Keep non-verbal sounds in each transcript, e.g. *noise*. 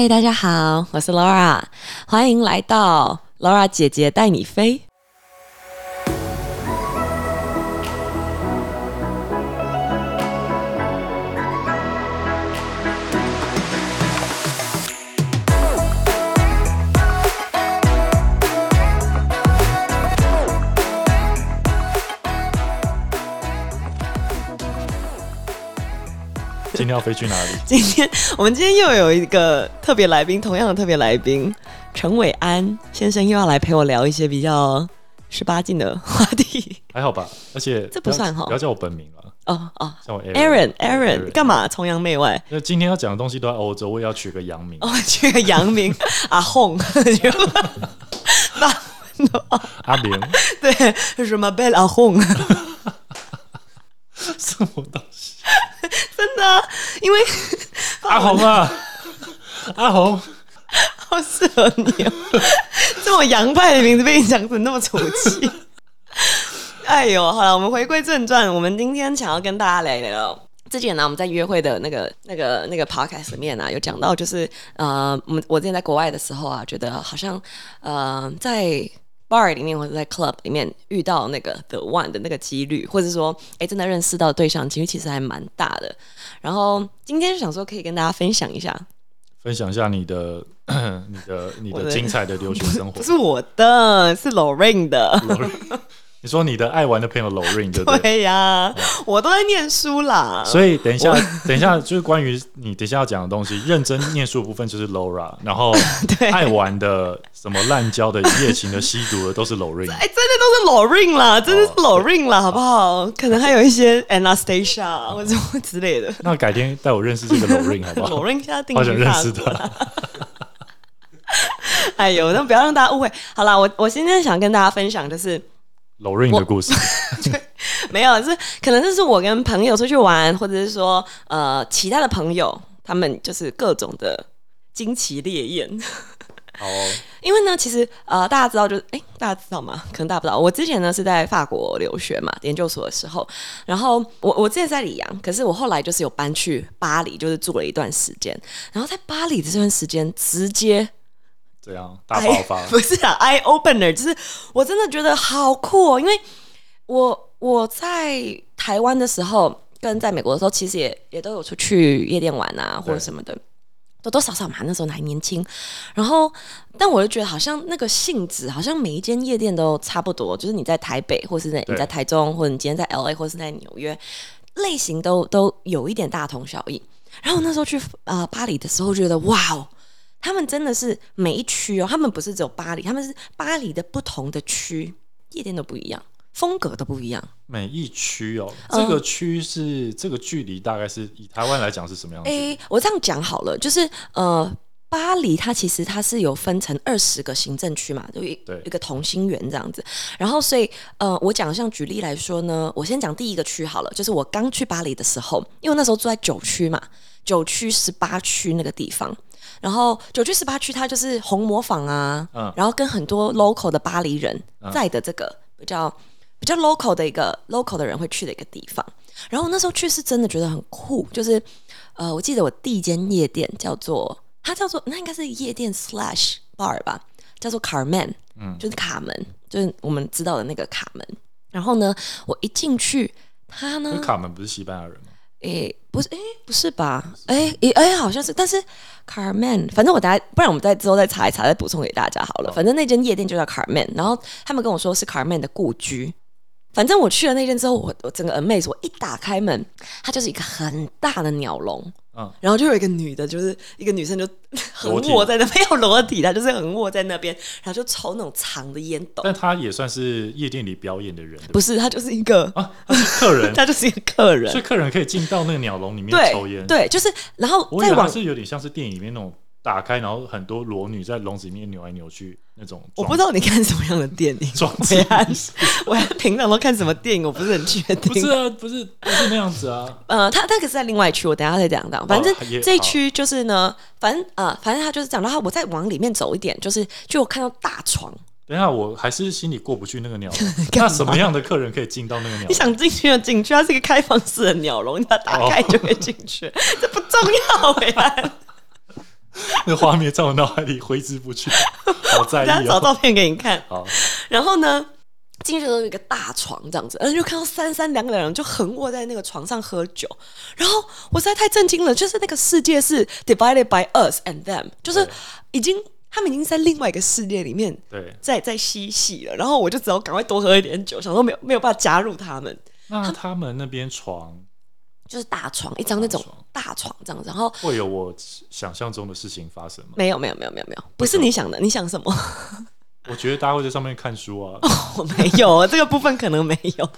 嗨，大家好，我是 Laura，欢迎来到 Laura 姐姐带你飞。今天要飞去哪里？*laughs* 今天我们今天又有一个特别来宾，同样的特别来宾陈伟安先生又要来陪我聊一些比较十八禁的话题。还好吧，而且这不算哈。不要叫我本名了，哦哦。叫我 Aaron Aaron Aaron 干嘛？崇洋媚外？那今天要讲的东西都在欧洲，我也要取个洋名。哦，*laughs* 取个洋名。*laughs* 阿红，那阿明，对什么 Bell 阿红，*laughs* 什么东西？*laughs* 真的啊，因为 *laughs* 阿红啊，阿红，好适合你哦，这么洋派的名字被你讲成那么俗气。哎呦，好了，我们回归正传，我们今天想要跟大家聊一聊。之前呢，我们在约会的那个、那个、那个 podcast 里面啊，有讲到，就是呃，我们我之前在国外的时候啊，觉得好像呃，在 bar 里面或者在 club 里面遇到那个 the one 的那个几率，或者说哎，真的认识到对象几率其实还蛮大的。然后今天就想说，可以跟大家分享一下，分享一下你的、*clears throat* 你的、你的的精彩的留学生活不。*laughs* 是我的，是 Lorraine 的。你说你的爱玩的朋友 Lorraine 对不对？对呀、我都在念书啦。所以等一下，等一下就是关于你等一下要讲的东西，认真念书的部分就是 Laura，*laughs* 然后对爱玩的什么滥交的、一夜情的、吸毒的都是 Lorraine。哎、真的都是 Lorraine 啦，真的是哦 Lorraine 啦，好不好？可能还有一些 Anastasia 或者之类的。那改天带我认识这个 Lorraine 好不好？*laughs* Lorraine 现在定好想认识他。*laughs* 哎呦，那不要让大家误会。好啦，我我今天想跟大家分享，就是 Lorraine 的故事，*laughs* 没有，是可能就是我跟朋友出去玩，或者是说呃其他的朋友，他们就是各种的惊奇烈焰。哦，因为呢，其实呃，大家知道就是，哎，大家知道吗？可能大家不知道，我之前呢是在法国留学嘛，研究所的时候，然后我我之前在里昂，可是我后来就是有搬去巴黎，就是住了一段时间，然后在巴黎的这段时间，直接这样大爆发 *laughs* 不是啊，eye opener，就是我真的觉得好酷哦，因为我我在台湾的时候，跟在美国的时候，其实也也都有出去夜店玩啊，或者什么的。多多少少嘛，那时候还年轻，然后，但我就觉得好像那个性质，好像每一间夜店都差不多，就是你在台北，或是在你在台中，或者你今天在 L A，或是在纽约，类型都都有一点大同小异。然后那时候去呃巴黎的时候，觉得哇哦，他们真的是每一区哦，他们不是只有巴黎，他们是巴黎的不同的区，夜店都不一样，风格都不一样。每一区哦，嗯这个区是这个距离大概是以台湾来讲是什么样子？诶，我这样讲好了，就是呃，巴黎它其实它是有分成二十个行政区嘛，就一对一个同心圆这样子。然后所以呃，我讲像举例来说呢，我先讲第一个区好了，就是我刚去巴黎的时候，因为那时候住在九区嘛，九区十八区那个地方。然后九区十八区，它就是红磨坊啊，嗯然后跟很多 local 的巴黎人在的这个比较比较 local 的一个 local 的人会去的一个地方。然后那时候去是真的觉得很酷，就是呃，我记得我第一间夜店叫做它叫做那应该是夜店 slash bar 吧，叫做 Carmen，嗯，就是卡门，就是我们知道的那个卡门。然后呢，我一进去，它呢卡门不是西班牙人吗？诶，不是，诶，不是吧？诶，诶，诶，好像是，但是 Carmen，反正我大家，不然我们再之后再查一查，再补充给大家好了。反正那间夜店就叫 Carmen，然后他们跟我说是 Carmen 的故居。反正我去了那间之后，我我整个 amaze，我一打开门，它就是一个很大的鸟笼，嗯。然后就有一个女的，就是一个女生就横裸卧在那，没有裸体，她就是横卧在那边，然后就抽那种长的烟斗，但她也算是夜店里表演的人，不是，她就是一个，啊，客人，*laughs* 她就是一个客人。所以，客人可以进到那个鸟笼里面抽烟。，对，就是，然后再往是有点像是电影里面那种打开，然后很多裸女在笼子里面扭来扭去那种。我不知道你看什么样的电影，*laughs* 装我也 *laughs* 我还平常都看什么电影，我不是很确定。不是啊，不是不是那样子啊。*laughs* 呃，他那个是在另外一区，我等下再讲到。反正也这一区就是呢，反正呃，反正他就是讲，然后我再往里面走一点，就是就我看到大床，等一下，我还是心里过不去那个鸟笼。那什么样的客人可以进到那个鸟笼？你想进去就进去，它是一个开放式的鸟笼，你把它打开就可以进去，这不重要呀。*laughs* 那画面在我脑海里挥之不去，*laughs* 好在意哦。找照片给你看。好，然后呢，进去的时候有一个大床这样子，然后就看到三三两两人就横卧在那个床上喝酒。然后我实在太震惊了，就是那个世界是 divided by us and them，就是已经他们已经在另外一个世界里面对，在在嬉戏了。然后我就只好赶快多喝一点酒，想说没有没有办法加入他们。那他们那边床就是大床，一张那种大大床这样子，然后会有我想象中的事情发生吗？没有没有没有没有没有，不是你想的，你想什么？我觉得大家会在上面看书啊，我 *laughs* 没有，这个部分可能没有，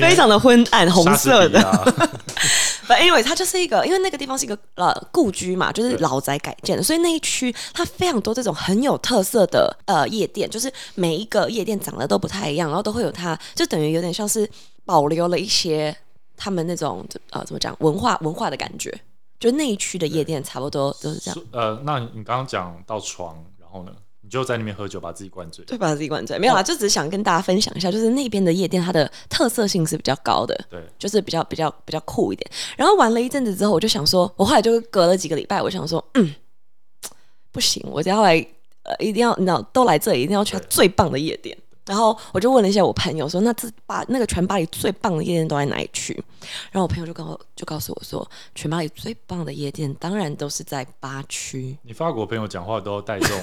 非常的昏暗，红色的。比亚 *laughs* But anyway，它就是一个，因为那个地方是一个呃故居嘛，就是老宅改建的，所以那一区它非常多这种很有特色的呃夜店，就是每一个夜店长得都不太一样，然后都会有它，就等于有点像是保留了一些他们那种呃怎么讲文化文化的感觉，就那一区的夜店差不多都是这样。呃，那你刚刚讲到床，然后呢，你就在那边喝酒，把自己灌醉。对，把自己灌醉没有啦，就只是想跟大家分享一下，就是那边的夜店它的特色性是比较高的，对，就是比较比较比较酷一点。然后玩了一阵子之后，我就想说，我后来就隔了几个礼拜，我想说，嗯，不行，我要来，呃，一定要，你知道，都来这里，一定要去它最棒的夜店。然后我就问了一下我朋友说，那这巴那个全巴黎最棒的夜店都在哪里去？然后我朋友就跟我就告诉我说，全巴黎最棒的夜店当然都是在八区。你法国朋友讲话都带这种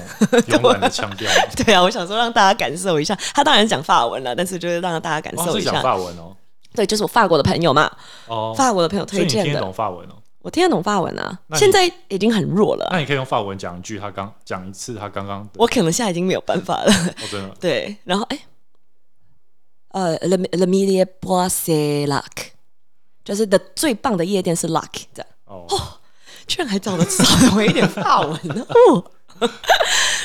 慵懒的腔调，*laughs* 对啊，我想说让大家感受一下，他当然讲法文了，但是就是让大家感哦，是讲受一下。法文哦，对，就是我法国的朋友嘛，哦，法国的朋友推荐的你听。懂法文哦？我听得懂法文啊，现在已经很弱了，那你可以用法文讲一句，他刚讲一次，他刚刚，我可能现在已经没有办法了。哦，真的，*laughs* 对，然后哎，呃，Le Le Mille Bois c'est Luck，就是的最棒的夜店是 Luck 这样，哦，居然还找得找回一点法文呢。哦。*laughs*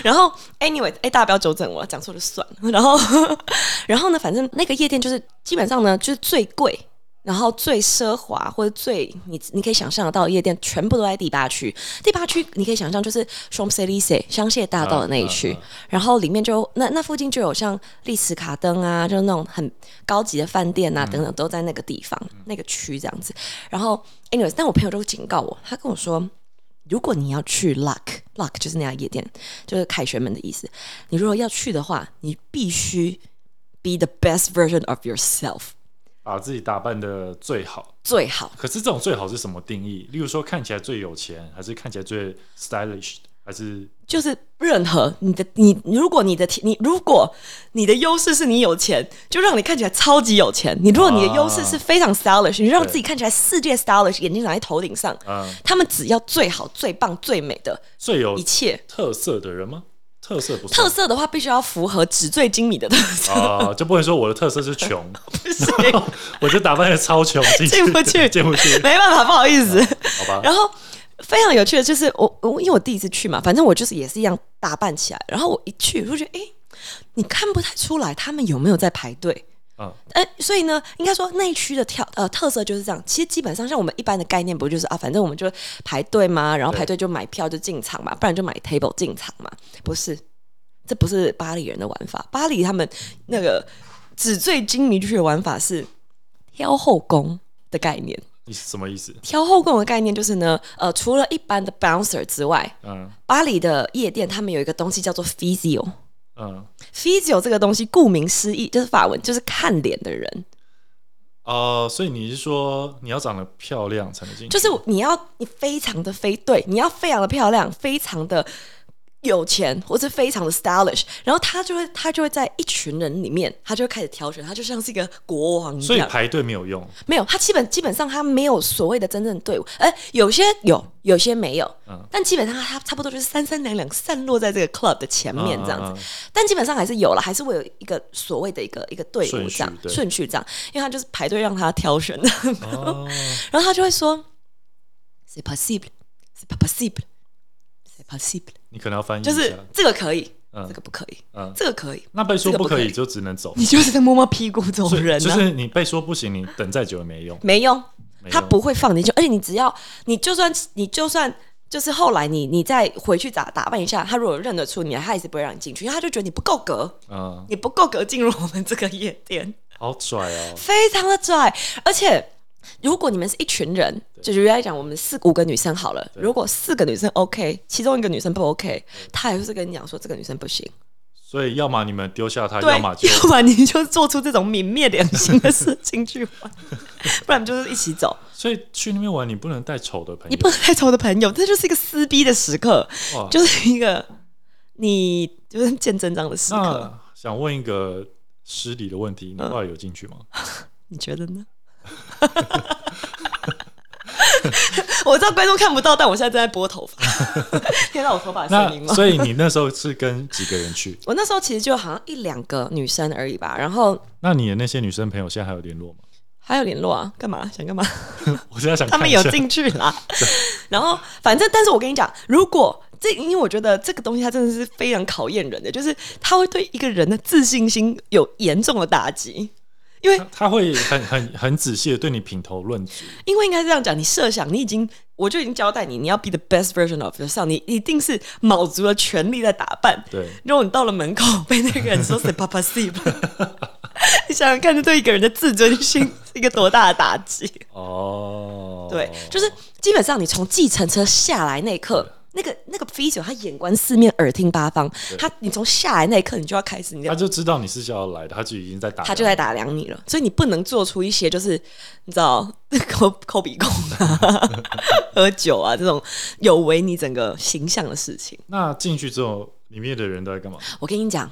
然后，anyway，哎，大家不要纠正我，讲错就算了。然后，*laughs* 然后呢，反正那个夜店就是基本上呢，就是最贵，然后最奢华或者最你你可以想象得到的夜店，全部都在第八区。第八区你可以想象就是 Champs Elysees 香榭大道的那一区，然后里面就那那附近就有像丽思卡登啊，就是那种很高级的饭店啊等等，都在那个地方、那个区这样子。然后，anyways，但我朋友就警告我，他跟我说，如果你要去 Luck，Luck 就是那家夜店，就是凯旋门的意思。你如果要去的话，你必须 be the best version of yourself，把自己打扮的最好。最好。可是这种最好是什么定义？例如说看起来最有钱，还是看起来最 stylish，还是就是任何你的你，如果你的你如果你的优势是你有钱，就让你看起来超级有钱；你如果你的优势是非常 stylish，你让自己看起来世界 stylish，眼睛长在头顶上，嗯他们只要最好、最棒、最美的最有一切。特色的人吗？特色不特色的话，必须要符合纸醉金迷的特色，啊，就不能说我的特色是穷，不行，*laughs* 我就打扮的超穷，进进不去 *laughs* 进不去，没办法，不好意思。好吧？然后非常有趣的就是我我因为我第一次去嘛，反正我就是也是一样打扮起来，然后我一去我就觉得，哎，你看不太出来他们有没有在排队。嗯，呃，所以呢，应该说那一区的跳呃特色就是这样。其实基本上像我们一般的概念，不就是啊，反正我们就排队嘛，然后排队就买票就进场嘛，不然就买 table 进场嘛。不是，这不是巴黎人的玩法。巴黎他们那个纸醉金迷去的玩法是挑后宫的概念。你是什么意思？挑后宫的概念就是呢，呃，除了一般的 bouncer 之外，嗯巴黎的夜店他们有一个东西叫做 physio。嗯，physio 这个东西，顾名思义就是法文，就是看脸的人。哦、所以你是说你要长得漂亮才能进去？就是你要你非常的非对，你要非常的漂亮，非常的有钱，或是非常的 stylish，然后他就会他就会在一群人里面，他就会开始挑选，他就像是一个国王一样。所以排队没有用。没有，他基本基本上他没有所谓的真正的队伍，哎，有些有，有些没有，嗯。但基本上他差不多就是三三两两散落在这个 club 的前面这样子，嗯嗯嗯。但基本上还是有了，还是会有一个所谓的一个一个队伍这样对。顺序这样，因为他就是排队让他挑选的，哦，*laughs* 然后他就会说，c'est possible，c'est pas possible，c'est possible，你可能要翻译一下。就是这个可以，嗯这个不可以，嗯，这个可以，那被说不可以就只能走。你就是在摸摸屁股这种人呢、就是你被说不行，你等再久也没用。没用，他不会放你就，而且你只要你就算你就算就是后来你你再回去打打扮一下，他如果认得出你，他还是不会让你进去，因为他就觉得你不够格，嗯，你不够格进入我们这个夜店，好拽哦。非常的拽，而且如果你们是一群人，就举例来讲，我们四五个女生好了，如果四个女生 OK，其中一个女生不 OK，她还是跟你讲说这个女生不行，所以要么你们丢下她，要么就要么你就做出这种泯灭良心的事情去玩，*laughs* 不然就是一起走。所以去那边玩，你不能带丑的朋友，你不能带丑的朋友，这就是一个撕逼的时刻，就是一个你就是见真章的时刻。那想问一个失礼的问题，你后来有进去吗？*laughs* 你觉得呢？*laughs* 我知道观众看不到，但我现在正在拨头发，*laughs* 听到我头发的声音吗？那所以你那时候是跟几个人去？我那时候其实就好像一两个女生而已吧，然后那你的那些女生朋友现在还有联络吗？还有联络啊，干嘛想干嘛？*laughs* 我现在想他们有进去啦。然后反正，但是我跟你讲，如果这，因为我觉得这个东西它真的是非常考验人的，就是它会对一个人的自信心有严重的打击。因为他他会很很很仔细的对你品头论足，因为应该这样讲，你设想你已经，我就已经交代你，你要 be the best version of yourself，你一定是卯足了全力在打扮。对，如果你到了门口被那个人说 “say papa sleep”，*laughs* 你想想看，这对一个人的自尊心是一个多大的打击？哦，对，就是基本上你从计程车下来那一刻，那个那个 visual 他眼观四面，耳听八方，他你从下来那一刻，你就要开始你他就知道你是要来的，他就已经在打，他就在打量你了，所以你不能做出一些就是你知道 *laughs* 抠抠鼻孔啊、*laughs* 喝酒啊这种有违你整个形象的事情。那进去之后，里面的人都在干嘛？我跟你讲，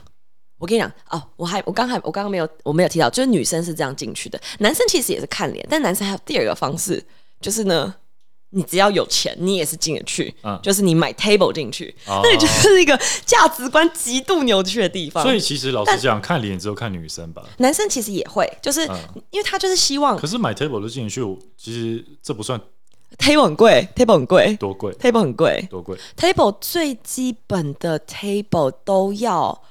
我跟你讲哦，我还我刚还我刚刚没有我没有提到，就是女生是这样进去的，男生其实也是看脸，但男生还有第二个方式，就是呢。你只要有钱，你也是进得去，嗯就是你买 table 进去，哦那你就是一个价值观极度扭曲的地方。所以其实老实讲，看脸只有看女生吧。男生其实也会，就是、嗯因为他就是希望可是买 table 都进去，其实这不算 table 很贵，table 很贵多贵，，table 很贵多贵。，table 最基本的 table 都要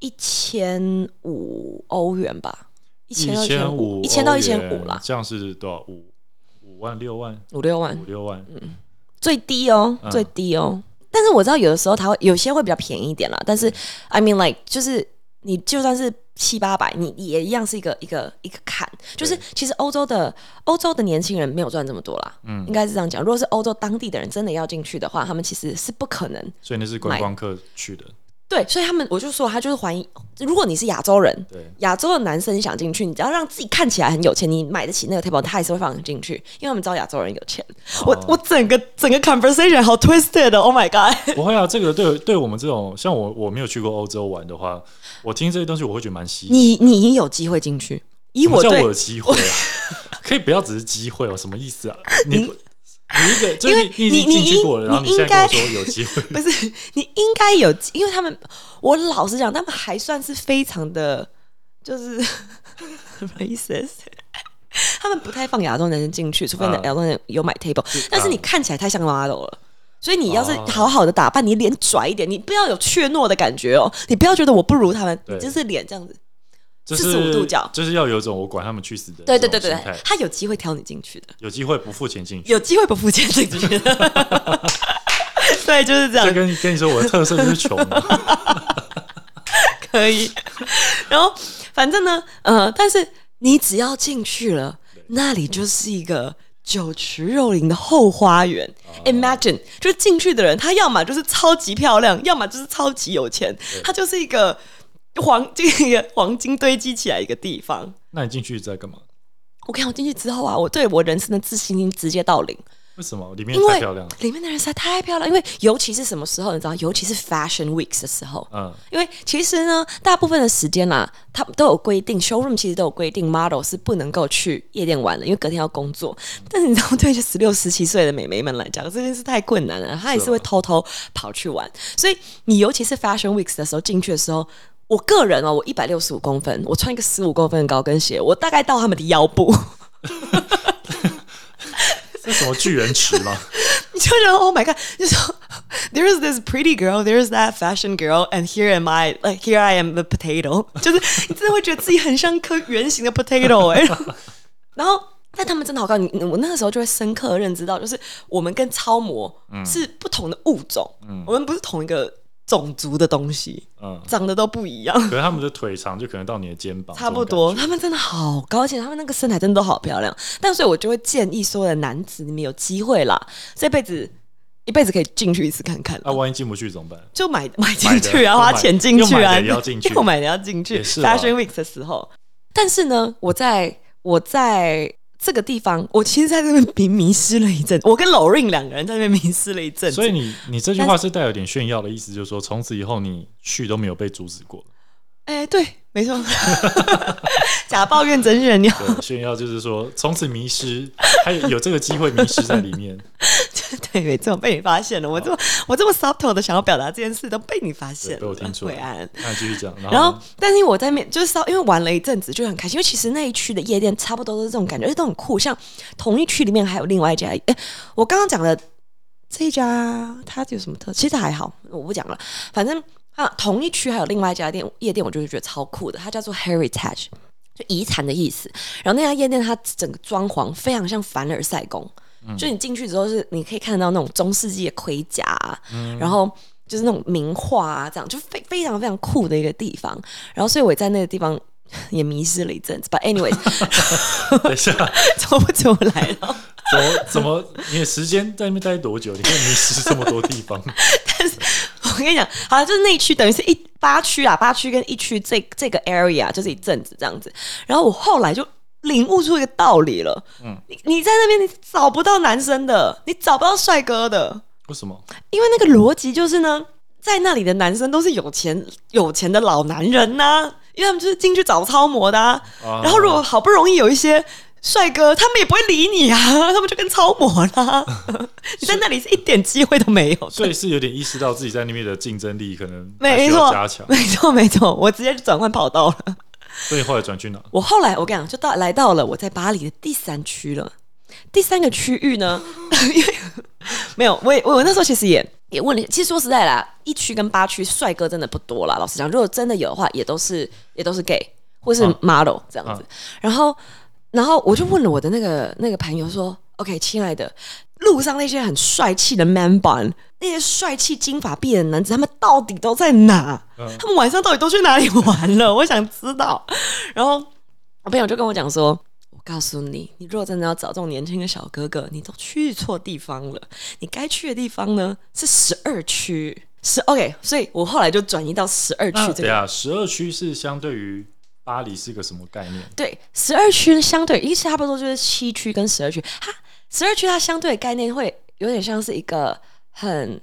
一千五欧元吧，一千到一千五，一千到一千五啦，这样是多少？五五万、六万、五六万五六万。嗯最低哦，嗯最低哦。但是我知道有的时候它会有些会比较便宜一点啦，但是 I mean like 就是你就算是七八百，你也一样是一个一个一个坎。就是其实欧洲的欧洲的年轻人没有赚这么多啦，嗯，应该是这样讲。如果是欧洲当地的人真的要进去的话，他们其实是不可能所以那是观光客去的，对，所以他们我就说他就是怀疑，如果你是亚洲人，对，亚洲的男生想进去，你只要让自己看起来很有钱，你买得起那个 table，他也是会放你进去，因为他们知道亚洲人有钱。哦我我整个整个 conversation 好 twisted 的，Oh my god！不会啊。这个对对我们这种像我我没有去过欧洲玩的话，我听这些东西我会觉得蛮稀奇。你你有机会进去，以我叫我有机会啊？*laughs* 可以不要只是机会哦？什么意思啊？你你一个，就是因为你你进去过了，你然后你你现在跟我应说有机会，*laughs* 不是你应该有，因为他们我老实讲，他们还算是非常的，就是 *laughs* racist。*laughs* 他们不太放亚洲男生进去，除非嗯亚洲人有买 table，、但是你看起来太像 model 了。所以你要是哦好好的打扮，你脸拽一点，你不要有怯懦的感觉哦，你不要觉得我不如他们，你就是脸这样子。就是45度角就是要有一种我管他们去死的对对对对他有机会挑你进去的，有机会不付钱进去。有机会不付钱进去的。*laughs* 对，就是这样这。跟跟你说，我的特色就是穷啊。可以。然后反正呢，呃，但是你只要进去了，那里就是一个酒池肉林的后花园。Imagine，就是进去的人，他要么就是超级漂亮，要么就是超级有钱，他就是一个黄金一个黄金堆积起来一个地方。那你进去在干嘛？我看我进去之后啊，我对我人生的自信心直接到零。为什么里面太漂亮了？里面的人实在太漂亮，因为尤其是什么时候，你知道，尤其是 Fashion Weeks 的时候，嗯，因为其实呢，大部分的时间啦，他们都有规定，showroom 其实都有规定，model 是不能够去夜店玩的，因为隔天要工作。但是你知道，对于十六、十七岁的美眉们来讲，这件事太困难了，她也是会偷偷跑去玩。所以你尤其是 Fashion Weeks 的时候进去的时候。我个人哦，我一百六十五公分，我穿一个十五公分的高跟鞋，我大概到他们的腰部，*laughs* 这什么巨人池吗？*laughs* 你就觉得 Oh my God，就说，there is this pretty girl, there is that fashion girl, and here am I, like here I am the potato，就是你真的会觉得自己很像颗圆形的 potato 哎、*laughs* 然后，但他们真的好看，你我那个时候就会深刻地认知到，就是我们跟超模是不同的物种，我们不是同一个种族的东西，嗯，长得都不一样。可是他们的腿长就可能到你的肩膀，差不多，他们真的好高，而且他们那个身材真的都好漂亮。但所以，我就会建议所有的男子，你们有机会啦，这辈子一辈子可以进去一次看看感觉。啊，万一进不去怎么办？就买买买进去啊，的花钱进去啊，要进去 *laughs* 又买的要进去。也是啊 Fashion Week 的时候，但是呢，我在我在这个地方，我其实在这边迷迷失了一阵。我跟 Lorin 两个人在那边迷失了一阵，所以你你这句话是带有点炫耀的意思，就是说从此以后你去都没有被阻止过。哎、对，没错，*laughs* 假抱怨真炫耀。对，炫耀就是说从此迷失，还有有这个机会迷失在里面。*laughs* 对，没错，被你发现了。我这么我这么 subtle 的想要表达这件事，都被你发现了。被我听出来伟安。那继续讲，然然后但是我在面就是稍因为玩了一阵子就很开心，因为其实那一区的夜店差不多都是这种感觉，而且都很酷。像同一区里面还有另外一家，哎，我刚刚讲的这一家它有什么特？其实还好，我不讲了。反正啊，同一区还有另外一家店夜店，我就是觉得超酷的，它叫做 Heritage，就遗产的意思。然后那家夜店它整个装潢非常像凡尔赛宫，就你进去之后是你可以看到那种中世纪的盔甲啊、然后就是那种名画啊，这样就非非常非常酷的一个地方。然后所以我在那个地方也迷失了一阵子。But anyways，等一下，走不出来了。怎么怎么你的时间在那边待多久？你可以迷失这么多地方？*laughs* 我跟你讲，好了，就是那一区等于是一八区啊，八区跟一区这这个 area 就是一阵子这样子。然后我后来就领悟出一个道理了，嗯，你你在那边你找不到男生的，你找不到帅哥的，为什么？因为那个逻辑就是呢，在那里的男生都是有钱有钱的老男人呐、因为他们就是进去找超模的、啊。啊然后如果好不容易有一些帅哥，他们也不会理你啊，*laughs* 他们就跟超模啦。*laughs* 你在那里是一点机会都没有。*laughs* 所以是有点意识到自己在那边的竞争力可能还没错加强，，没错，没错，我直接转换跑道了。所以后来转去哪？我后来我跟你讲，就到来到了我在巴黎的第三区了。第三个区域呢，因为没有我也我我那时候其实也也问了，其实说实在啦，一区跟八区帅哥真的不多啦。老实讲，如果真的有的话，也都是也都是 gay 或是嗯 model 这样子。然后然后我就问了我的那个那个朋友说：“OK，亲爱的，路上那些很帅气的 man bun，那些帅气金发碧眼的男子，他们到底都在哪？嗯他们晚上到底都去哪里玩了？我想知道。”然后我朋友就跟我讲说：“我告诉你，你如果真的要找这种年轻的小哥哥，你都去错地方了。你该去的地方呢是十二区。十 OK，所以我后来就转移到十二区这个。那等一下，十二区是相对于巴黎是一个什么概念？对，十二区相对，一差不多就是七区跟十二区。它十二区它相对的概念会有点像是一个很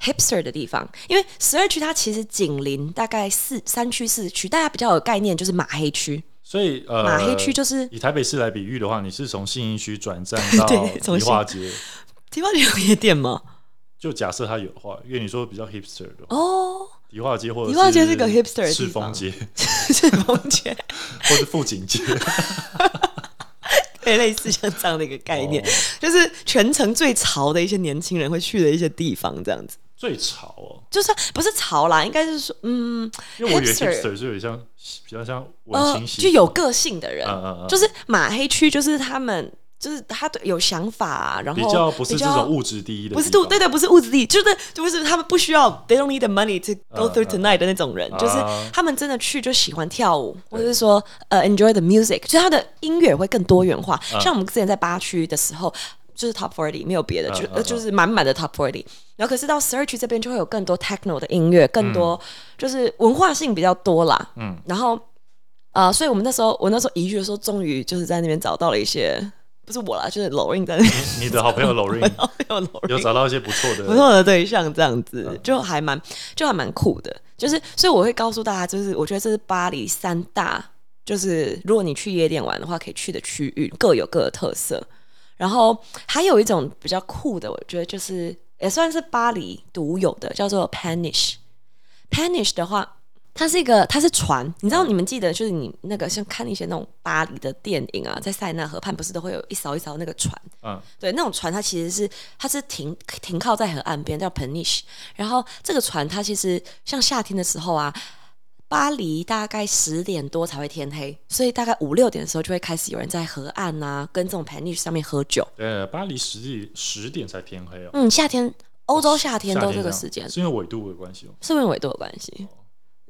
hipster 的地方，因为十二区它其实紧邻大概四三区四区，大家比较有概念就是马黑区。所以呃，马黑区就是以台北市来比喻的话，你是从信义区转站到 *laughs* 对从迪化街，*laughs* 地方有夜店吗？就假设它有的话，因为你说比较 hipster 的话哦，迪化街或者迪化街是个 hipster 的地赤方。峰街。*laughs* 是风街，*laughs* 或是富锦街，对，类似像这样的一个概念，哦。就是全城最潮的一些年轻人会去的一些地方，这样子。最潮哦。就是不是潮啦，应该是说，嗯，因为我觉得 Hipster 是有点像比较像文呃青，系就有个性的人，嗯嗯嗯。就是马黑区，就是他们，就是他对有想法、啊，然后比较不是这种物质第一的，不是度，对对，不是物质第一，就是就是他们不需要，they don't need the money to go 嗯 through 嗯 tonight 的那种人，啊就是他们真的去就喜欢跳舞，或者是说呃 enjoy the music，就是他的音乐会更多元化。嗯像我们之前在八区的时候。就是 top forty 没有别的，就就是满满的 top forty。然后可是到十二区这边就会有更多 techno 的音乐，更多就是文化性比较多啦。嗯，然后呃，所以我们那时候我那时候移居的时候，终于就是在那边找到了一些，不是我啦，就是 Lorraine 在你的好朋友 Lorin *laughs* 有找到一些不错的，不错的对象，这样子嗯就还蛮就还蛮酷的。就是所以我会告诉大家，就是我觉得这是巴黎三大，就是如果你去夜店玩的话，可以去的区域各有各的特色。然后还有一种比较酷的，我觉得就是也算是巴黎独有的，叫做 Panish。Panish 的话，它是一个，它是船。你知道，你们记得就是你那个像看一些那种巴黎的电影啊，在塞纳河畔不是都会有一艘一艘那个船？嗯，对，那种船它其实是它是停停靠在河岸边，叫 Peniche。然后这个船它其实像夏天的时候啊，巴黎大概十点多才会天黑，所以大概五六点的时候就会开始有人在河岸啊，跟这种 Peniche 上面喝酒。呃，巴黎十点十点才天黑哦，嗯，夏天欧洲夏天都这个时间，是因为纬度的关系哦。是不是纬度有关系？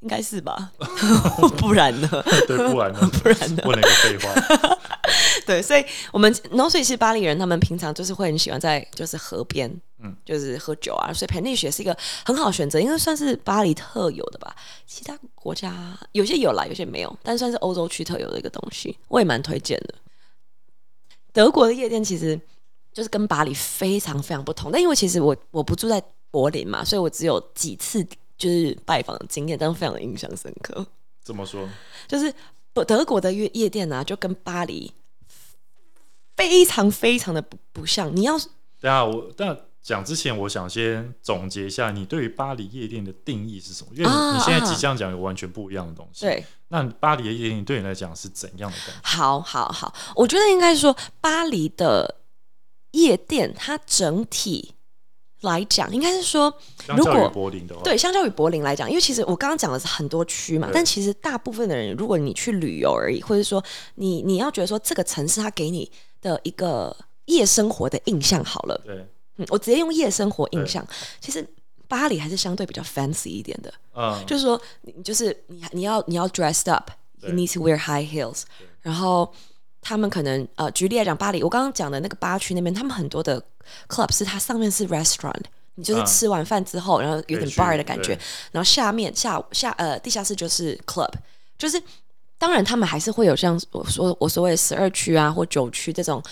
应该是吧，*laughs* 不然呢？对，不然呢？*laughs* 不然呢？问了一个废话。*laughs* 对，所以我们，然后所以是巴黎人，他们平常就是会很喜欢在就是河边，嗯嗯，就是喝酒啊，所以 Peniche 也是一个很好的选择，因为算是巴黎特有的吧。其他国家有些有啦，有些没有，但算是欧洲区特有的一个东西，我也蛮推荐的。德国的夜店其实就是跟巴黎非常非常不同，但因为其实我我不住在柏林嘛，所以我只有几次就是拜访的经验，但是非常的印象深刻。怎么说？就是德德国的夜夜店啊，就跟巴黎非常非常的不不像。你要是等一下我但讲之前，我想先总结一下你对于巴黎夜店的定义是什么？因为你,、啊你现在啊即将讲有完全不一样的东西。，对，那巴黎的夜店对你来讲是怎样的感觉？好好好，我觉得应该说巴黎的夜店，它整体来讲，应该是说如果柏林的话，对，相较于柏林来讲，因为其实我刚刚讲的是很多区嘛，但其实大部分的人，如果你去旅游而已，或者说你你要觉得说这个城市它给你的一个夜生活的印象好了，对，嗯，我直接用夜生活印象，其实巴黎还是相对比较 fancy 一点的，嗯，就是说你就是你你要你要 dressed up，you need to wear high heels，然后他们可能呃举例来讲，巴黎我刚刚讲的那个八区那边，他们很多的 club 是它上面是 restaurant。你就是嗯吃完饭之后，然后有点 bar 的感觉，然后下面下下呃地下室就是 club，就是当然他们还是会有像我说我所谓十二区啊或九区这种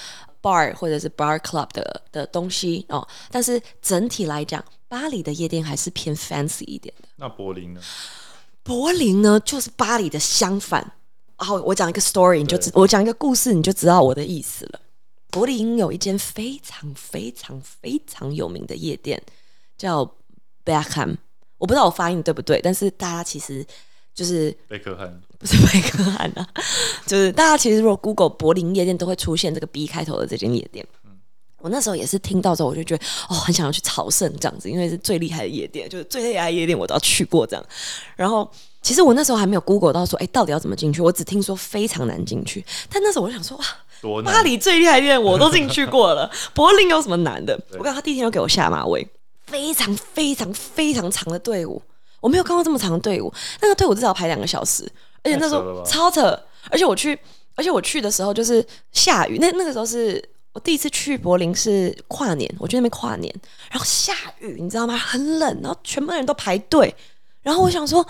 bar 或者是 bar club 的的东西哦，但是整体来讲，巴黎的夜店还是偏 fancy 一点的。那柏林呢？柏林呢，就是巴黎的相反。然后我讲一个 story，你就知我讲一个故事，你就知道我的意思了。柏林有一间非常非常非常有名的夜店，叫 Beckham。我不知道我发音对不对，但是大家其实就是贝克汉。不是贝克汉啊，*laughs* 就是大家其实如果 Google 柏林夜店都会出现这个 B 开头的这间夜店。我那时候也是听到之后，我就觉得哦，很想要去朝圣这样子，因为是最厉害的夜店，就是最厉害的夜店我都要去过这样。然后其实我那时候还没有 Google 到说，哎，到底要怎么进去？我只听说非常难进去。但那时候我就想说，哇，巴黎最厉害的店我都进去过了，柏林有什么难的？我刚他第一天就给我下马威，非常非常非常长的队伍，我没有看过这么长的队伍，那个队伍至少排两个小时，而且那时候超扯，而且我去，而且我去的时候就是下雨，那那个时候是。我第一次去柏林是跨年，我去那边跨年，然后下雨，你知道吗？很冷，然后全部人都排队，然后我想说，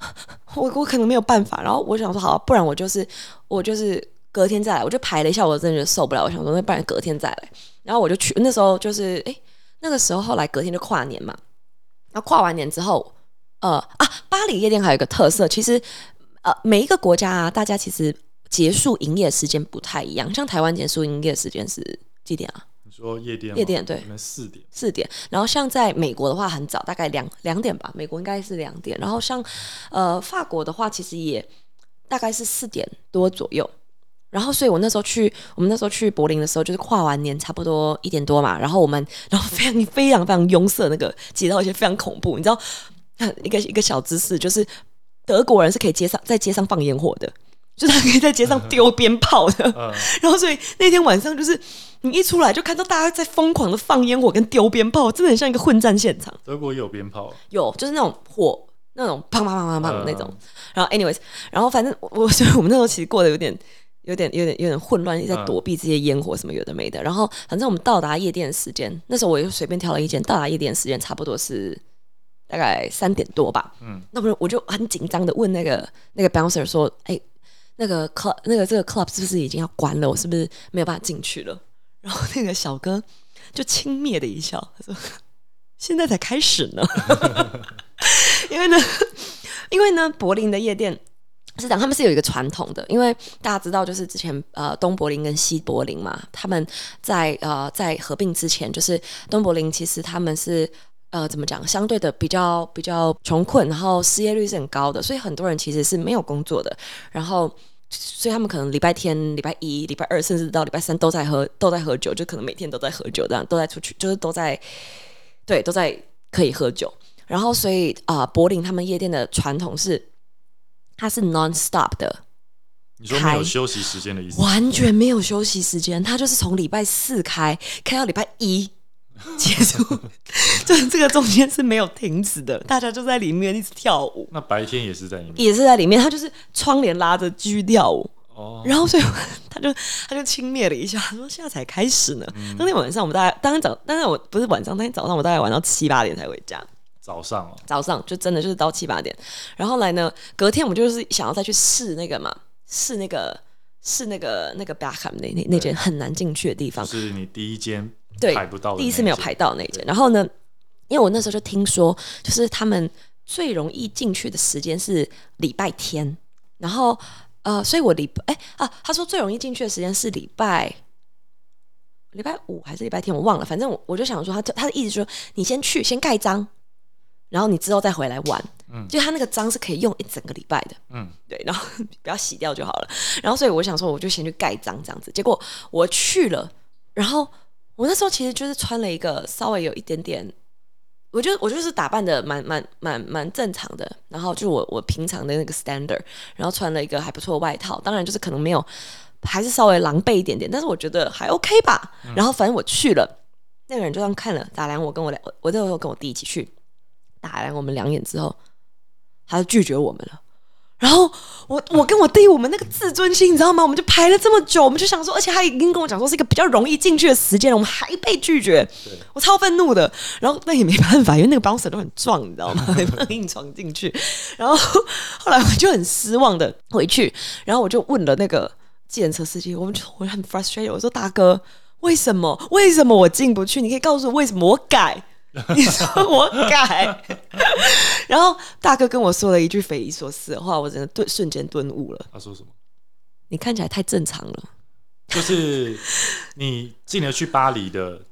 *laughs* 我我可能没有办法，然后我想说好，不然我就是我就是隔天再来，我就排了一下，我真的受不了，我想说那不然隔天再来，然后我就去，那时候就是诶，那个时候后来隔天就跨年嘛，然后跨完年之后，呃啊，巴黎夜店还有一个特色，其实呃每一个国家啊，大家其实结束营业时间不太一样，像台湾结束营业时间是几点啊？你说夜店？夜店对你们四点。四点，然后像在美国的话很早，大概两两点吧，美国应该是两点，然后像呃法国的话，其实也大概是四点多左右。然后，所以我那时候去，我们那时候去柏林的时候，就是跨完年差不多一点多嘛。然后我们，*laughs* 然后非常非常非常拥塞，那个街道一些非常恐怖。你知道，*laughs* 一个一个小知识就是，德国人是可以街上在街上放烟火的，就是他可以在街上 *laughs* 丢鞭炮的。嗯，然后所以那天晚上就是你一出来就看到大家在疯狂的放烟火跟丢鞭炮，真的很像一个混战现场。德国也有鞭炮，有就是那种火那种砰砰砰砰砰的那种。嗯然后 anyways，然后反正 *laughs* 我我所以我们那时候其实过得有点。有点、有点、有点混乱，在嗯躲避这些烟火什么有的没的。然后，反正我们到达夜店的时间，那时候我就随便挑了一间，到达夜店的时间差不多是大概三点多吧。嗯，那不是我就很紧张的问那个那个 bouncer 说：“哎、那个 club 那个这个 club 是不是已经要关了？我是不是没有办法进去了？”然后那个小哥就轻蔑的一笑，他说：“现在才开始呢。*laughs* ”因为呢，因为呢，柏林的夜店是讲，他们是有一个传统的，因为大家知道，就是之前呃东柏林跟西柏林嘛，他们在呃在合并之前，就是东柏林其实他们是呃怎么讲，相对的比较比较穷困，然后失业率是很高的，所以很多人其实是没有工作的，然后。所以他们可能礼拜天、礼拜一、礼拜二，甚至到礼拜三都在喝，都在喝酒，就可能每天都在喝酒，这样都在出去，就是都在，对，都在可以喝酒。然后，所以啊、呃柏林他们夜店的传统是，它是 non stop 的，你说没有休息时间的意思？完全没有休息时间，它就是从礼拜四开开到礼拜一，结束，*laughs* 就是这个中间是没有停止的，大家就在里面一直跳舞，那白天也是在里面也是在里面，他就是窗帘拉着继续跳舞。哦。然后所以 *laughs* 他就他就轻蔑了一下，他说现在才开始呢。当天晚上我们大概当天早，但是我不是晚上，当天早上我大概玩到七八点才回家。早上哦，早上就真的就是到七八点，然后来呢，隔天我们就是想要再去试那个嘛，试那个试那个那个 Backham 那那那间很难进去的地方，是你第一间对排不到第一次没有排到那间。然后呢，因为我那时候就听说，就是他们最容易进去的时间是礼拜天，然后呃，所以我礼拜哎啊，他说最容易进去的时间是礼拜。礼拜五还是礼拜天，我忘了。反正我我就想说他，他的意思说，你先去，先盖章，然后你之后再回来玩。嗯就他那个章是可以用一整个礼拜的。嗯，对，然后 *laughs* 不要洗掉就好了。然后所以我想说，我就先去盖章这样子。结果我去了，然后我那时候其实就是穿了一个稍微有一点点，我就我就是打扮的蛮蛮蛮蛮正常的，然后就我我平常的那个 standard，然后穿了一个还不错的外套，当然就是可能没有，还是稍微狼狈一点点，但是我觉得还 OK 吧。然后反正我去了，那个人就这样看了打量我跟我两，我我那时候跟我弟一起去打量我们两眼之后，他就拒绝我们了。然后我我跟我弟，我们那个自尊心，你知道吗？我们就排了这么久，我们就想说，而且他已经跟我讲说是一个比较容易进去的时间了，我们还被拒绝，我超愤怒的。然后那也没办法，因为那个 bouncer 都很壮，你知道吗？没办法硬闯进去。然后后来我就很失望的回去，然后我就问了那个计程车司机，我们就我很 frustrated，我说大哥，为什么为什么我进不去？你可以告诉我为什么？我改。*laughs* 你说我改，然后大哥跟我说了一句匪夷所思的话，我真的顿瞬间顿悟了。他说什么？你看起来太正常了，就是你进得去巴黎的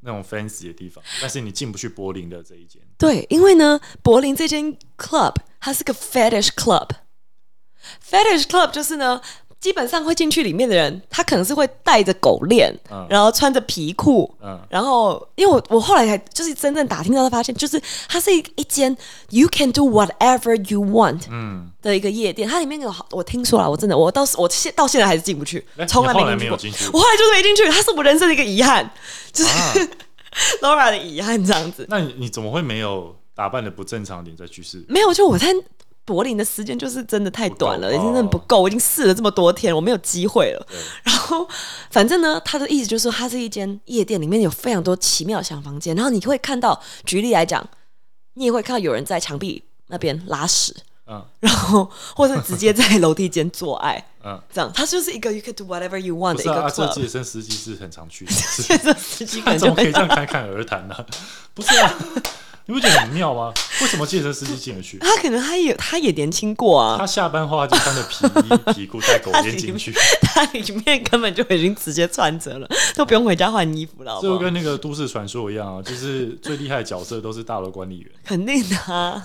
那种 fancy 的地方，但是你进不去柏林的这一间。对，因为呢，柏林这间 club 它是个 fetish club，fetish club 就是呢，基本上会进去里面的人，他可能是会带着狗链，嗯。然后穿着皮裤，嗯，然后，因为我我后来才就是真正打听到，发现就是它是一一间 you can do whatever you want 嗯，的一个夜店，它里面有好，我听说了，我真的我到我现到现在还是进不去哎，从来没有进去？我后来就是没进去，它是我人生的一个遗憾，就 *laughs* 是、啊 Laura 的遗憾这样子。那你你怎么会没有打扮的不正常点再去试？没有，就我在柏林的时间就是真的太短了，已经真的不够，我已经试了这么多天，我没有机会了。然后，反正呢，他的意思就是说，它是一间夜店，里面有非常多奇妙的小房间。然后你会看到，举例来讲，你也会看到有人在墙壁那边拉屎，嗯然后或是直接在楼梯间做爱，嗯，这样。它就是一个 you can do whatever you want 的一个啊，啊这。健身司机是很常去的，是健身司机可能就会他怎么可以这样侃侃而谈呢？不是啊，*laughs* *laughs* 你不觉得很妙吗？为什么健身司机进得去？*laughs* 他可能他也他也年轻过啊，他下班后他就穿着皮衣、*laughs* 皮裤带狗链进去，他里面根本就已经直接穿着了，都不用回家换衣服了，好好？这就跟那个都市传说一样啊，就是最厉害的角色都是大楼管理员。肯定的啊。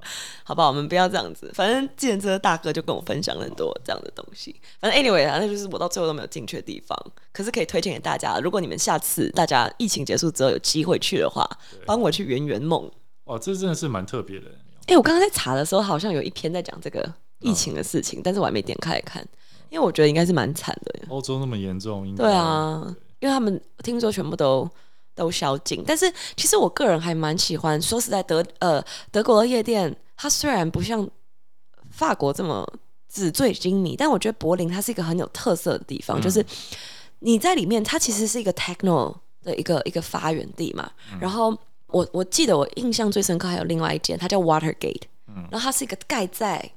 *laughs* 好吧，我们不要这样子。反正计程车大哥就跟我分享了很多这样的东西。反正 anyway 啊，那就是我到最后都没有进去的地方。可是可以推荐给大家，如果你们下次大家疫情结束之后有机会去的话，帮我去圆圆梦。哇，这真的是蛮特别的。哎、我刚刚在查的时候，好像有一篇在讲这个疫情的事情，但是我还没点开来看，因为我觉得应该是蛮惨的。欧洲那么严重，应该对，啊，因为他们听说全部都都宵禁，但是其实我个人还蛮喜欢。说实在，德呃德国的夜店，它虽然不像法国这么纸醉金迷，但我觉得柏林它是一个很有特色的地方，嗯就是你在里面，它其实是一个 techno 的一个一个发源地嘛。然后我我记得我印象最深刻还有另外一间，它叫 Watergate，、然后它是一个盖在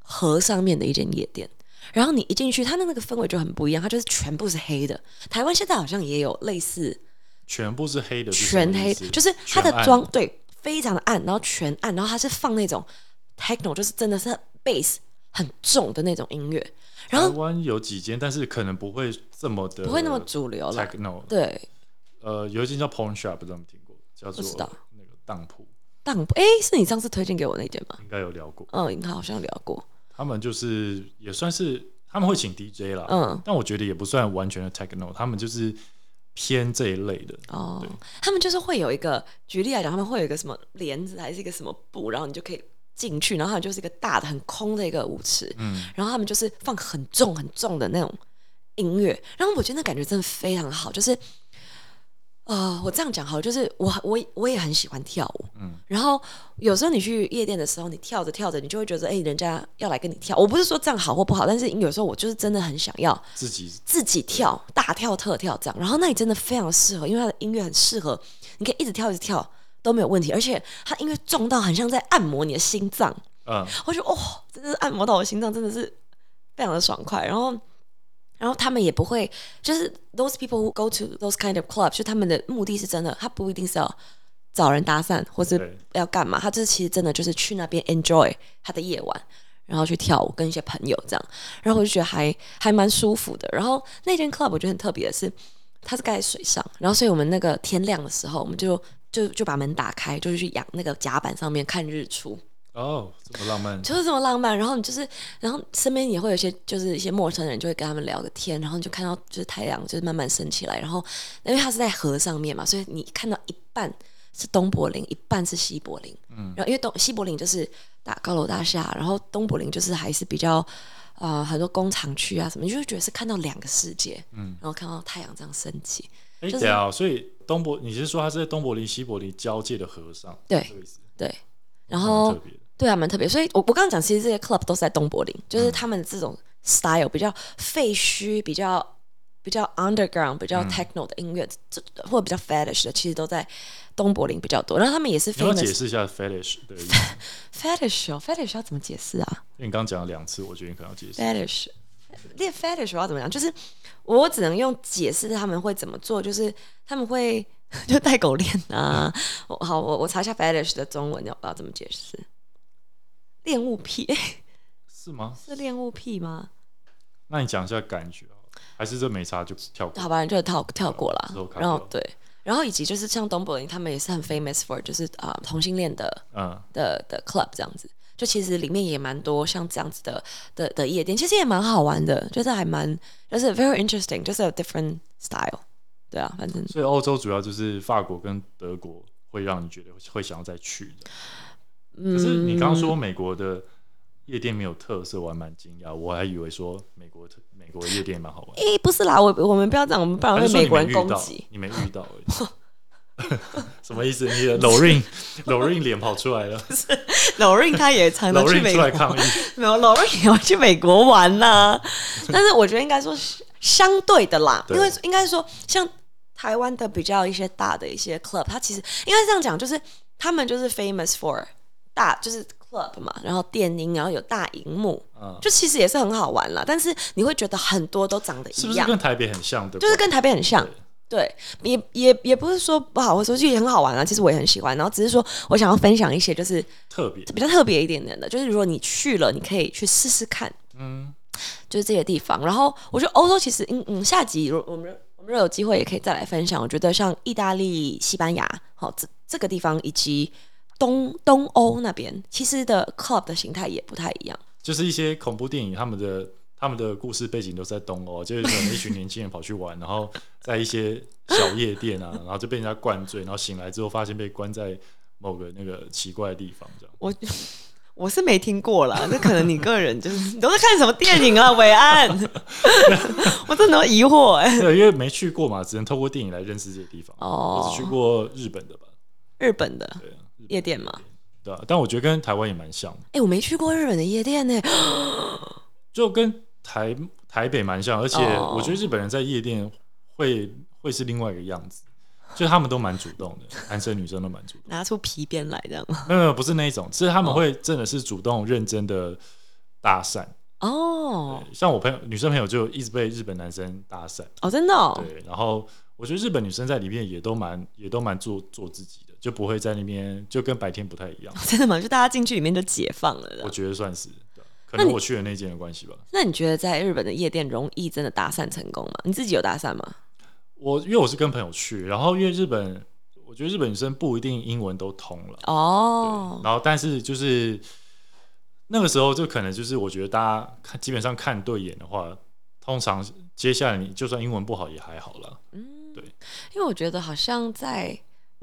河上面的一间夜店。然后你一进去，它的那个氛围就很不一样，它就是全部是黑的。台湾现在好像也有类似全部是黑的，是全黑，就是它的妆对非常的暗，然后全暗，然后它是放那种 techno，就是真的是 bass 很重的那种音乐，然后台湾有几间，但是可能不会这么的，不会那么主流了。techno。对，呃，有一间叫 Pawn Shop，不知道听过，叫做不知道那个当铺，当哎，是你上次推荐给我那间吗？应该有聊过。嗯，应该好像聊过。他们就是也算是他们会请 DJ 啦，嗯但我觉得也不算完全的 techno，他们就是偏这一类的。哦，他们就是会有一个，举例来讲，他们会有一个什么帘子还是一个什么布，然后你就可以进去，然后它就是一个大的、很空的一个舞池，嗯，然后他们就是放很重很重的那种音乐，然后我觉得那感觉真的非常好，就是呃，我这样讲好了，就是我我我也很喜欢跳舞，嗯然后有时候你去夜店的时候，你跳着跳着，你就会觉得，哎、人家要来跟你跳。我不是说这样好或不好，但是有时候我就是真的很想要自己自己跳，大跳特跳这样。然后那里真的非常适合，因为它的音乐很适合，你可以一直跳一直跳都没有问题，而且它音乐重到很像在按摩你的心脏。嗯我觉得哦，真的是按摩到我心脏，真的是非常的爽快。然后，然后他们也不会，就是 those people who go to those kind of clubs，就他们的目的是真的，他不一定是要找人搭讪或是要干嘛，他就是其实真的就是去那边 enjoy 他的夜晚。然后去跳舞，跟一些朋友这样，然后我就觉得还还蛮舒服的。然后那间 club 我觉得很特别的是，它是盖在水上，然后所以我们那个天亮的时候，我们就就就把门打开，就是去仰那个甲板上面看日出。哦，这么浪漫，就是这么浪漫。然后你就是，然后身边也会有一些就是一些陌生人，就会跟他们聊个天，然后你就看到就是太阳就是慢慢升起来，然后因为它是在河上面嘛，所以你看到一半是东柏林，一半是西柏林。嗯，然后因为东西柏林就是大高楼大厦，然后东柏林就是还是比较。呃，很多工厂区啊什么，你就会觉得是看到两个世界，嗯，然后看到太阳这样升起，哎，就是对啊，所以东柏，你是说它是在东柏林、西柏林交界的河上？对。对，然后对啊，蛮特别。所以我我刚刚讲，其实这些 club 都是在东柏林，就是他们这种 style 比较废墟、比较比较 underground、比较 techno 的音乐，这、或者比较 fetish 的，其实都在东柏林比较多。然后他们也是你要解释一下 fetish 的意思？*laughs* fetish 哦，fetish 要怎么解释啊因为你刚刚讲了两次，我觉得你可能要解释。？fetish 练 fetish 我要怎么讲？就是我只能用解释他们会怎么做，就是他们会 *laughs* 就带狗链啊。我好，我我查一下 fetish 的中文要不要怎么解释？恋物癖是吗？是恋物癖吗？那你讲一下感觉好了还是这没差就跳过？好吧，你就跳跳过了然后对，然后以及就是像东柏林，他们也是很 famous for 就是啊、同性恋的嗯，的的 club 这样子。就其实里面也蛮多像这样子的的的夜店，其实也蛮好玩的，就是还蛮就是 very interesting，就是 a different style。对啊，反正所以欧洲主要就是法国跟德国会让你觉得会想要再去的。可是你刚刚说美国的夜店没有特色，我还蛮惊讶，我还以为说美国特美国的夜店蛮好玩。诶、不是啦，我我们不要这样，我们不然还是说你会美国人攻击。你没遇到而已。*laughs* 什么意思？你的 Lorraine Lorraine 脸跑出来了 Lorraine 他也常常去，Lorraine 美国，出来抗议。没有 Lorraine 也会去美国玩呐、但是我觉得应该说是相对的啦，对因为应该说像台湾的比较一些大的一些 club，它其实应该这样讲，就是他们就是 famous for 大就是 club 嘛，然后电音，然后有大荧幕，嗯，就其实也是很好玩啦。但是你会觉得很多都长得是不是一样，跟台北很像对？就是跟台北很像。对，也也也不是说不好，或者说就也很好玩啊。其实我也很喜欢，然后只是说我想要分享一些就是特别。比较特别一点点的，就是如果你去了，你可以去试试看，嗯，就是这些地方。然后我觉得欧洲其实，嗯嗯，下集如我们我们如果有机会也可以再来分享。我觉得像意大利、西班牙，好这这个地方以及东东欧那边，其实的 club 的形态也不太一样。就是一些恐怖电影，他们的他们的故事背景都是在东欧，就是可能一群年轻人跑去玩，*laughs* 然后在一些小夜店啊，然后就被人家灌醉，然后醒来之后发现被关在某个那个奇怪的地方，这样。我我是没听过啦，那可能你个人就是你都在看什么电影啊？伟安，*laughs* 我真的有疑惑哎、对，因为没去过嘛，只能透过电影来认识这些地方。哦我只去过日本的吧，日本的对夜店嘛，对啊，但我觉得跟台湾也蛮像。的，哎、我没去过日本的夜店呢、*gasps* 就跟台台北蛮像，而且哦。我觉得日本人在夜店会会是另外一个样子，就他们都蛮主动的，*laughs* 男生女生都蛮主动。拿出皮鞭来这样吗？没有没有，不是那一种，是他们会真的是主动认真的搭讪。哦。像我朋友女生朋友就一直被日本男生搭讪，哦，真的哦，对，然后我觉得日本女生在里面也都蛮也都蛮做做自己的，就不会在那边就跟白天不太一样，*laughs* 真的吗？就大家进去里面就解放了我。觉得算是，可能我去的那间的关系吧。那你觉得在日本的夜店容易真的搭讪成功吗？你自己有搭讪吗？我因为我是跟朋友去，然后因为日本，我觉得日本女生不一定英文都通了，哦，然后但是就是那个时候就可能就是我觉得大家看基本上看对眼的话，通常接下来你就算英文不好也还好啦。因为我觉得好像在，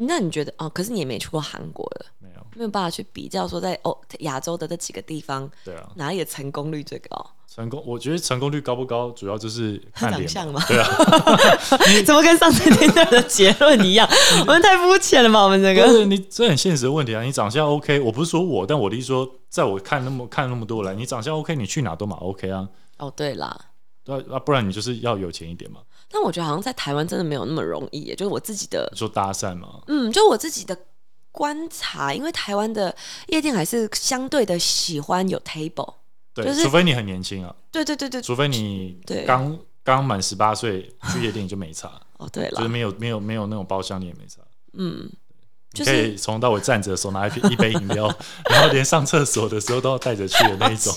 那你觉得哦？可是你也没去过韩国的，没有，没有办法去比较说在欧亚洲的这几个地方对啊，哪里的成功率最高？成功，我觉得成功率高不高，主要就是看脸长相嘛？对啊，*laughs* *laughs* 怎么跟上次听到的结论一样？我们太肤浅了吧？我们这个可是你这很现实的问题啊！你长相 OK，我不是说我，但我的意思说，在我看那么看那么多来，你长相 OK，你去哪都嘛 OK 啊，哦，对啦。对啊，啊不然你就是要有钱一点嘛。但我觉得好像在台湾真的没有那么容易耶，就是我自己的你说搭讪嘛，嗯，就我自己的观察，因为台湾的夜店还是相对的喜欢有 table。对，就是除非你很年轻啊，对对对对，除非你对刚刚满十八岁去夜店你就没差，哦对就是了，没有没有没有那种包厢你也没差。嗯，就你可以是从头到尾站着，手拿一杯一杯饮料，*laughs* 然后连上厕所的时候都要带着去的那一种。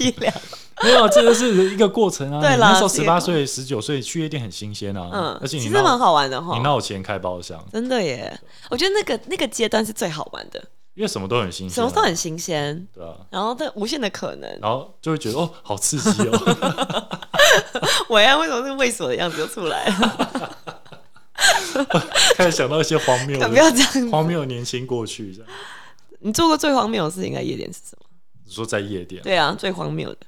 *laughs* 没有，这个是一个过程啊。对啦你那时候十八岁、十九岁去夜店很新鲜啊，嗯，而且你其实蛮好玩的哈你。闹钱开包厢，真的耶，我觉得那个那个阶段是最好玩的，因为什么都很新鲜、啊，什么都很新鲜，对啊，然后但无限的可能。然后就会觉得哦，好刺激哦。*laughs* 我呀为什么是猥琐的样子就出来了？*laughs* 开始想到一些荒谬不要的、这样。荒谬的年轻过去这样。你做过最荒谬的事情在夜店是什么？你说在夜店，对啊，最荒谬的。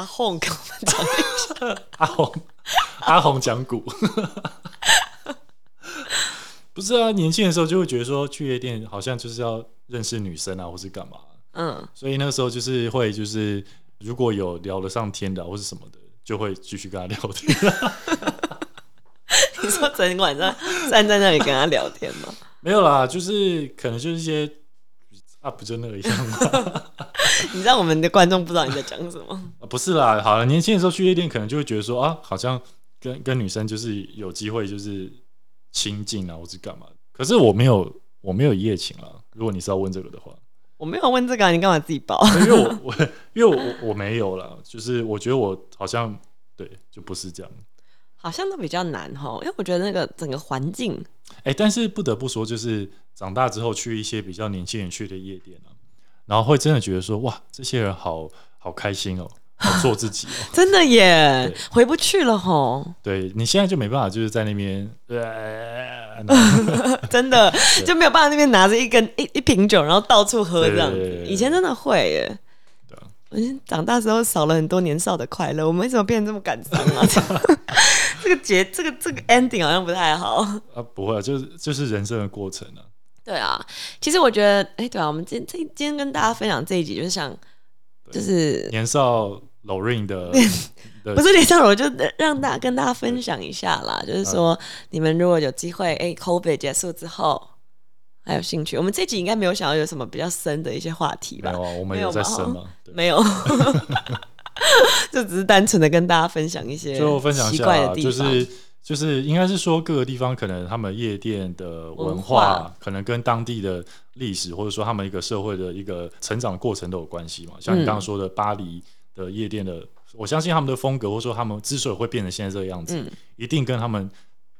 阿红跟我们讲，阿红阿红讲古，不是啊，年轻的时候就会觉得说去夜店好像就是要认识女生啊，或是干嘛，嗯，所以那时候就是会就是如果有聊得上天的或是什么的，就会继续跟他聊天。你说整晚上站在那里跟他聊天吗？没有啦，就是可能就是一些啊，不就那个样吗？*laughs* 你知道我们的观众不知道你在讲什么？*laughs* 啊不是啦，好了，年轻的时候去夜店可能就会觉得说啊，好像跟跟女生就是有机会就是亲近啊，或是干嘛。可是我没有我没有一夜情啦。如果你是要问这个的话，我没有问这个、啊，你干嘛自己报？*laughs* 因为我我因为我我没有啦，就是我觉得我好像对就不是这样。好像都比较难哈，因为我觉得那个整个环境，哎、但是不得不说，就是长大之后去一些比较年轻人去的夜店啊，然后会真的觉得说，哇，这些人好好开心哦，好做自己哦。*laughs* 真的耶，回不去了吼，对你现在就没办法，就是在那边，呃，*laughs* 真的就没有办法那边拿着一根一一瓶酒，然后到处喝这样以前真的会耶。对啊我现在长大之后少了很多年少的快乐，我们为什么变得这么感伤啊？*laughs* 这个结，这个这个 ending 好像不太好。啊，不会啊，就是就是人生的过程啊。对啊，其实我觉得，哎、对啊，我们今这今天跟大家分享这一集，就是想，就是年少 Lorin 的 *laughs* 的不是年少我就让大家跟大家分享一下啦，就是说你们如果有机会，哎、c o v i d 结束之后还有兴趣，我们这集应该没有想要有什么比较深的一些话题吧没有？啊，我们有有在吧生嘛，对，没有，*laughs* *laughs* 就只是单纯的跟大家分享一些最后分享一下啊，奇怪的地方，就是就是应该是说各个地方可能他们夜店的文文化化可能跟当地的历史或者说他们一个社会的一个成长的过程都有关系嘛。像你刚刚说的巴黎的夜店的，我相信他们的风格或者说他们之所以会变成现在这个样子，嗯一定跟他们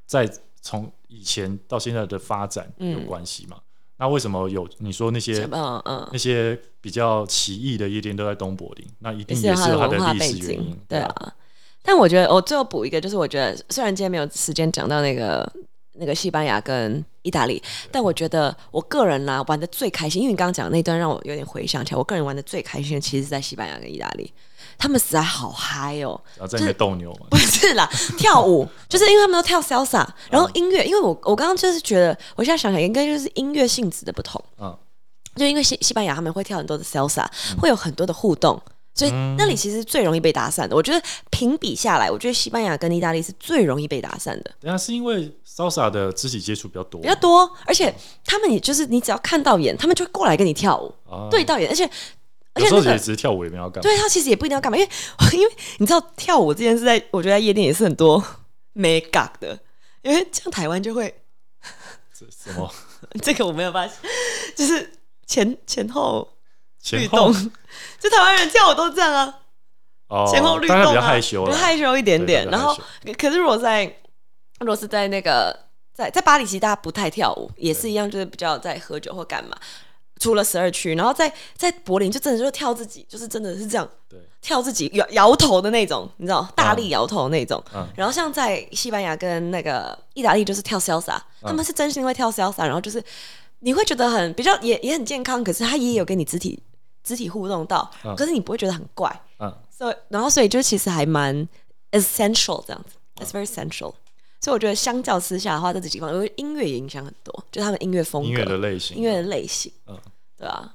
在从以前到现在的发展有嗯关系嘛。那为什么有你说那些嗯嗯，那些比较奇异的夜店都在东柏林？那一也定也是有它文化背历史原因景，，对啊。但我觉得我最后补一个，就是我觉得虽然今天没有时间讲到那个那个西班牙跟意大利，但我觉得我个人啦玩的最开心，因为你刚刚讲的那段让我有点回想起来，我个人玩的最开心的其实是在西班牙跟意大利，他们实在好嗨哦。然后在那边斗牛嘛。不是啦，*laughs* 跳舞就是因为他们都跳 salsa，然后音乐，因为我我刚刚就是觉得，我现在想想应该就是音乐性质的不同，嗯，就因为西西班牙他们会跳很多的 salsa，、会有很多的互动，所以那里其实最容易被打散的。我觉得评比下来，我觉得西班牙跟意大利是最容易被打散的，等一下是因为 salsa 的肢体接触比较多，比较多，而且他们也就是你只要看到眼，他们就会过来跟你跳舞，啊对到眼，而且而有时候且那个。也只是跳舞，也没有要干嘛。对他其实也不一定要干嘛，因为 *laughs* 因为你知道跳舞这件事在，我觉得在夜店也是很多 *laughs* 没尬的，因为像台湾就会 *laughs* 这什么这个我没有办法，就是前前后律动，就台湾人跳舞都这样啊，哦，前后律动啊比较害羞，比较害羞一点点。然后可是如果在如果是在那个在在巴黎，其实大家不太跳舞，也是一样，就是比较在喝酒或干嘛。除了十二区，然后在在柏林就真的就是跳自己，就是真的是这样对，跳自己摇摇头的那种，你知道，大力摇头的那种。嗯然后像在西班牙跟那个意大利就是跳 salsa，、他们是真心会跳 salsa，然后就是你会觉得很比较也也很健康，可是他也有跟你肢体肢体互动到，嗯可是你不会觉得很怪，嗯，所以然后所以就其实还蛮 essential 这样子，it's very essential。所以我觉得相较私下的话，在这几方，因为音乐也影响很多，就他们音乐风格、音乐的类型，音乐的类型，嗯对啊，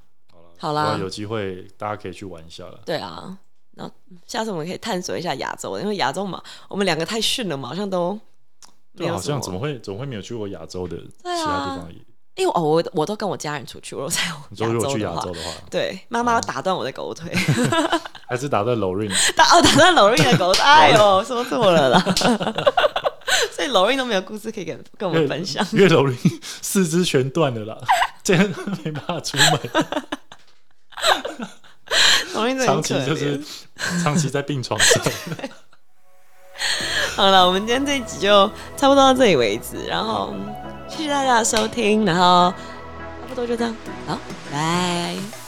好啦有机会大家可以去玩一下了。对啊。然后嗯下次我们可以探索一下亚洲，因为亚洲嘛，我们两个太逊了嘛，好像都没对，有好像。怎么会怎么会没有去过亚洲的其他地方也？因为哦，我我都跟我家人出去，我在你说如果 *laughs* 去亚洲的话，对妈妈打断我的狗腿，*laughs* 还是打断 l o r i n 打哦打断楼瑞的狗腿，*laughs* 哎呦，说错了啦。*laughs* 所以楼瑞都没有故事可以跟跟我们分享。因为楼 o 四肢全断了啦，*laughs* 这样没办法出门，楼瑞真的长。期就是长期在病床上。*laughs* 好了，我们今天这一集就差不多到这里为止，然后嗯谢谢大家的收听，然后差不多就这样，好，拜。